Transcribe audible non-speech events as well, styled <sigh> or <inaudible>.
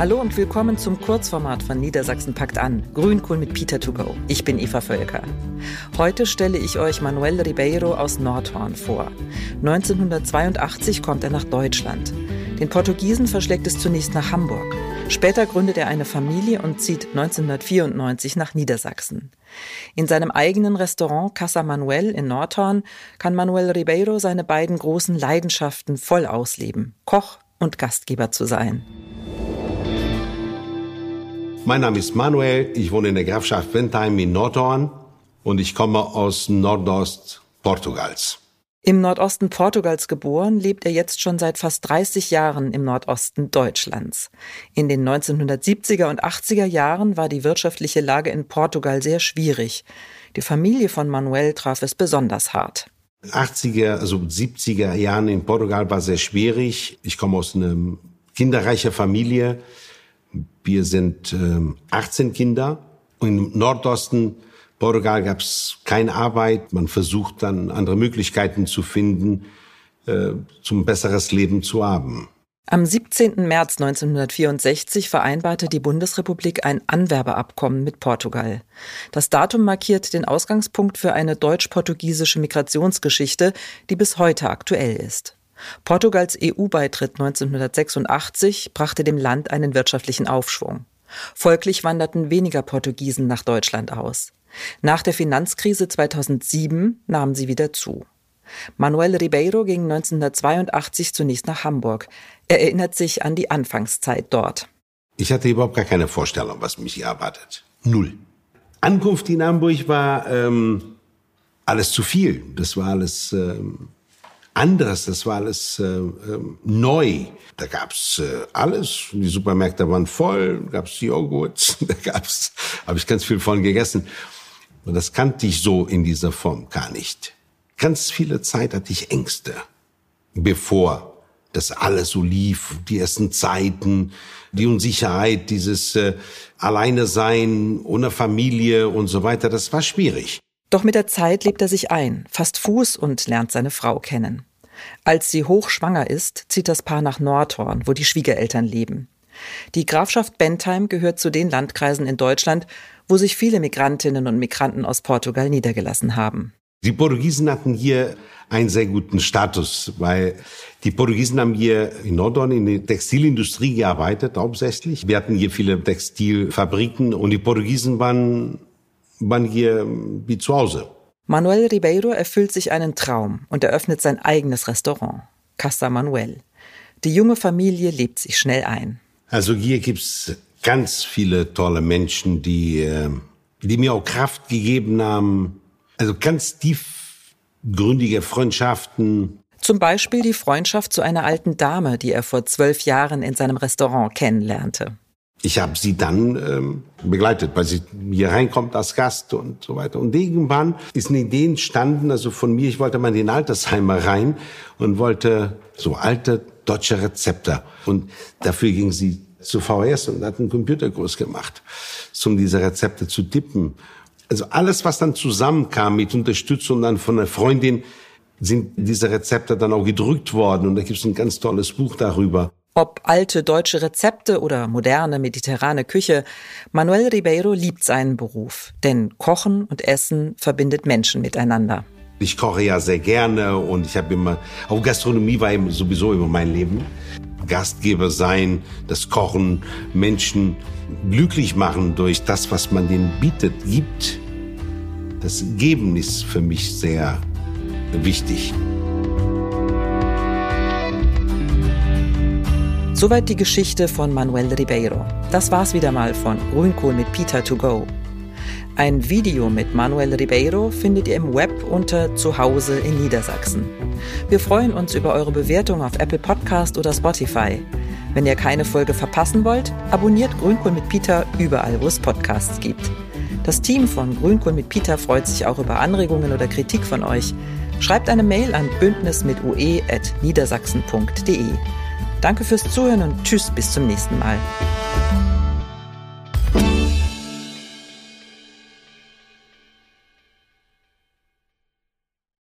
Hallo und willkommen zum Kurzformat von Niedersachsen packt an. Grünkohl mit Peter to go. Ich bin Eva Völker. Heute stelle ich euch Manuel Ribeiro aus Nordhorn vor. 1982 kommt er nach Deutschland. Den Portugiesen verschlägt es zunächst nach Hamburg. Später gründet er eine Familie und zieht 1994 nach Niedersachsen. In seinem eigenen Restaurant Casa Manuel in Nordhorn kann Manuel Ribeiro seine beiden großen Leidenschaften voll ausleben. Koch und Gastgeber zu sein. Mein Name ist Manuel, ich wohne in der Grafschaft Bentheim in Nordhorn und ich komme aus Nordost Portugals. Im Nordosten Portugals geboren, lebt er jetzt schon seit fast 30 Jahren im Nordosten Deutschlands. In den 1970er und 80er Jahren war die wirtschaftliche Lage in Portugal sehr schwierig. Die Familie von Manuel traf es besonders hart. 80er, also 70er Jahren in Portugal war sehr schwierig. Ich komme aus einer kinderreichen Familie. Wir sind ähm, 18 Kinder. Im Nordosten Portugal gab es keine Arbeit. Man versucht dann andere Möglichkeiten zu finden, äh, zum besseres Leben zu haben. Am 17. März 1964 vereinbarte die Bundesrepublik ein Anwerbeabkommen mit Portugal. Das Datum markiert den Ausgangspunkt für eine deutsch-portugiesische Migrationsgeschichte, die bis heute aktuell ist. Portugals EU-Beitritt 1986 brachte dem Land einen wirtschaftlichen Aufschwung. Folglich wanderten weniger Portugiesen nach Deutschland aus. Nach der Finanzkrise 2007 nahmen sie wieder zu. Manuel Ribeiro ging 1982 zunächst nach Hamburg. Er erinnert sich an die Anfangszeit dort. Ich hatte überhaupt gar keine Vorstellung, was mich hier erwartet. Null. Ankunft in Hamburg war ähm, alles zu viel. Das war alles ähm, anderes, das war alles äh, äh, neu. Da gab's äh, alles, die Supermärkte waren voll, da gab's Joghurt, <laughs> da gab's, habe ich ganz viel von gegessen. Und das kannte ich so in dieser Form gar nicht. Ganz viele Zeit hatte ich Ängste, bevor das alles so lief, die ersten Zeiten, die Unsicherheit, dieses äh, Alleine sein, ohne Familie und so weiter, das war schwierig. Doch mit der Zeit lebt er sich ein, fasst Fuß und lernt seine Frau kennen. Als sie hochschwanger ist, zieht das Paar nach Nordhorn, wo die Schwiegereltern leben. Die Grafschaft Bentheim gehört zu den Landkreisen in Deutschland, wo sich viele Migrantinnen und Migranten aus Portugal niedergelassen haben. Die Portugiesen hatten hier einen sehr guten Status, weil die Portugiesen haben hier in Nordhorn in der Textilindustrie gearbeitet, hauptsächlich. Wir hatten hier viele Textilfabriken und die Portugiesen waren, waren hier wie zu Hause. Manuel Ribeiro erfüllt sich einen Traum und eröffnet sein eigenes Restaurant, Casa Manuel. Die junge Familie lebt sich schnell ein. Also hier gibt's ganz viele tolle Menschen, die, äh, die mir auch Kraft gegeben haben. Also ganz tiefgründige Freundschaften. Zum Beispiel die Freundschaft zu einer alten Dame, die er vor zwölf Jahren in seinem Restaurant kennenlernte ich habe sie dann ähm, begleitet, weil sie hier reinkommt als Gast und so weiter. Und irgendwann ist eine Idee entstanden, also von mir, ich wollte mal in den Altersheimer rein und wollte so alte deutsche Rezepte. Und dafür ging sie zu VHS und hat einen Computerkurs gemacht, um diese Rezepte zu tippen. Also alles, was dann zusammenkam mit Unterstützung dann von einer Freundin, sind diese Rezepte dann auch gedrückt worden. Und da gibt es ein ganz tolles Buch darüber. Ob alte deutsche Rezepte oder moderne mediterrane Küche, Manuel Ribeiro liebt seinen Beruf, denn Kochen und Essen verbindet Menschen miteinander. Ich koche ja sehr gerne und ich habe immer, auch Gastronomie war sowieso immer mein Leben. Gastgeber sein, das Kochen, Menschen glücklich machen durch das, was man denen bietet, gibt. Das Geben ist für mich sehr wichtig. Soweit die Geschichte von Manuel Ribeiro. Das war's wieder mal von Grünkohl mit Peter to go. Ein Video mit Manuel Ribeiro findet ihr im Web unter Zuhause in Niedersachsen. Wir freuen uns über eure Bewertung auf Apple Podcast oder Spotify. Wenn ihr keine Folge verpassen wollt, abonniert Grünkohl mit Peter überall, wo es Podcasts gibt. Das Team von Grünkohl mit Peter freut sich auch über Anregungen oder Kritik von euch. Schreibt eine Mail an bündnismitue.niedersachsen.de. Danke fürs Zuhören und tschüss bis zum nächsten Mal.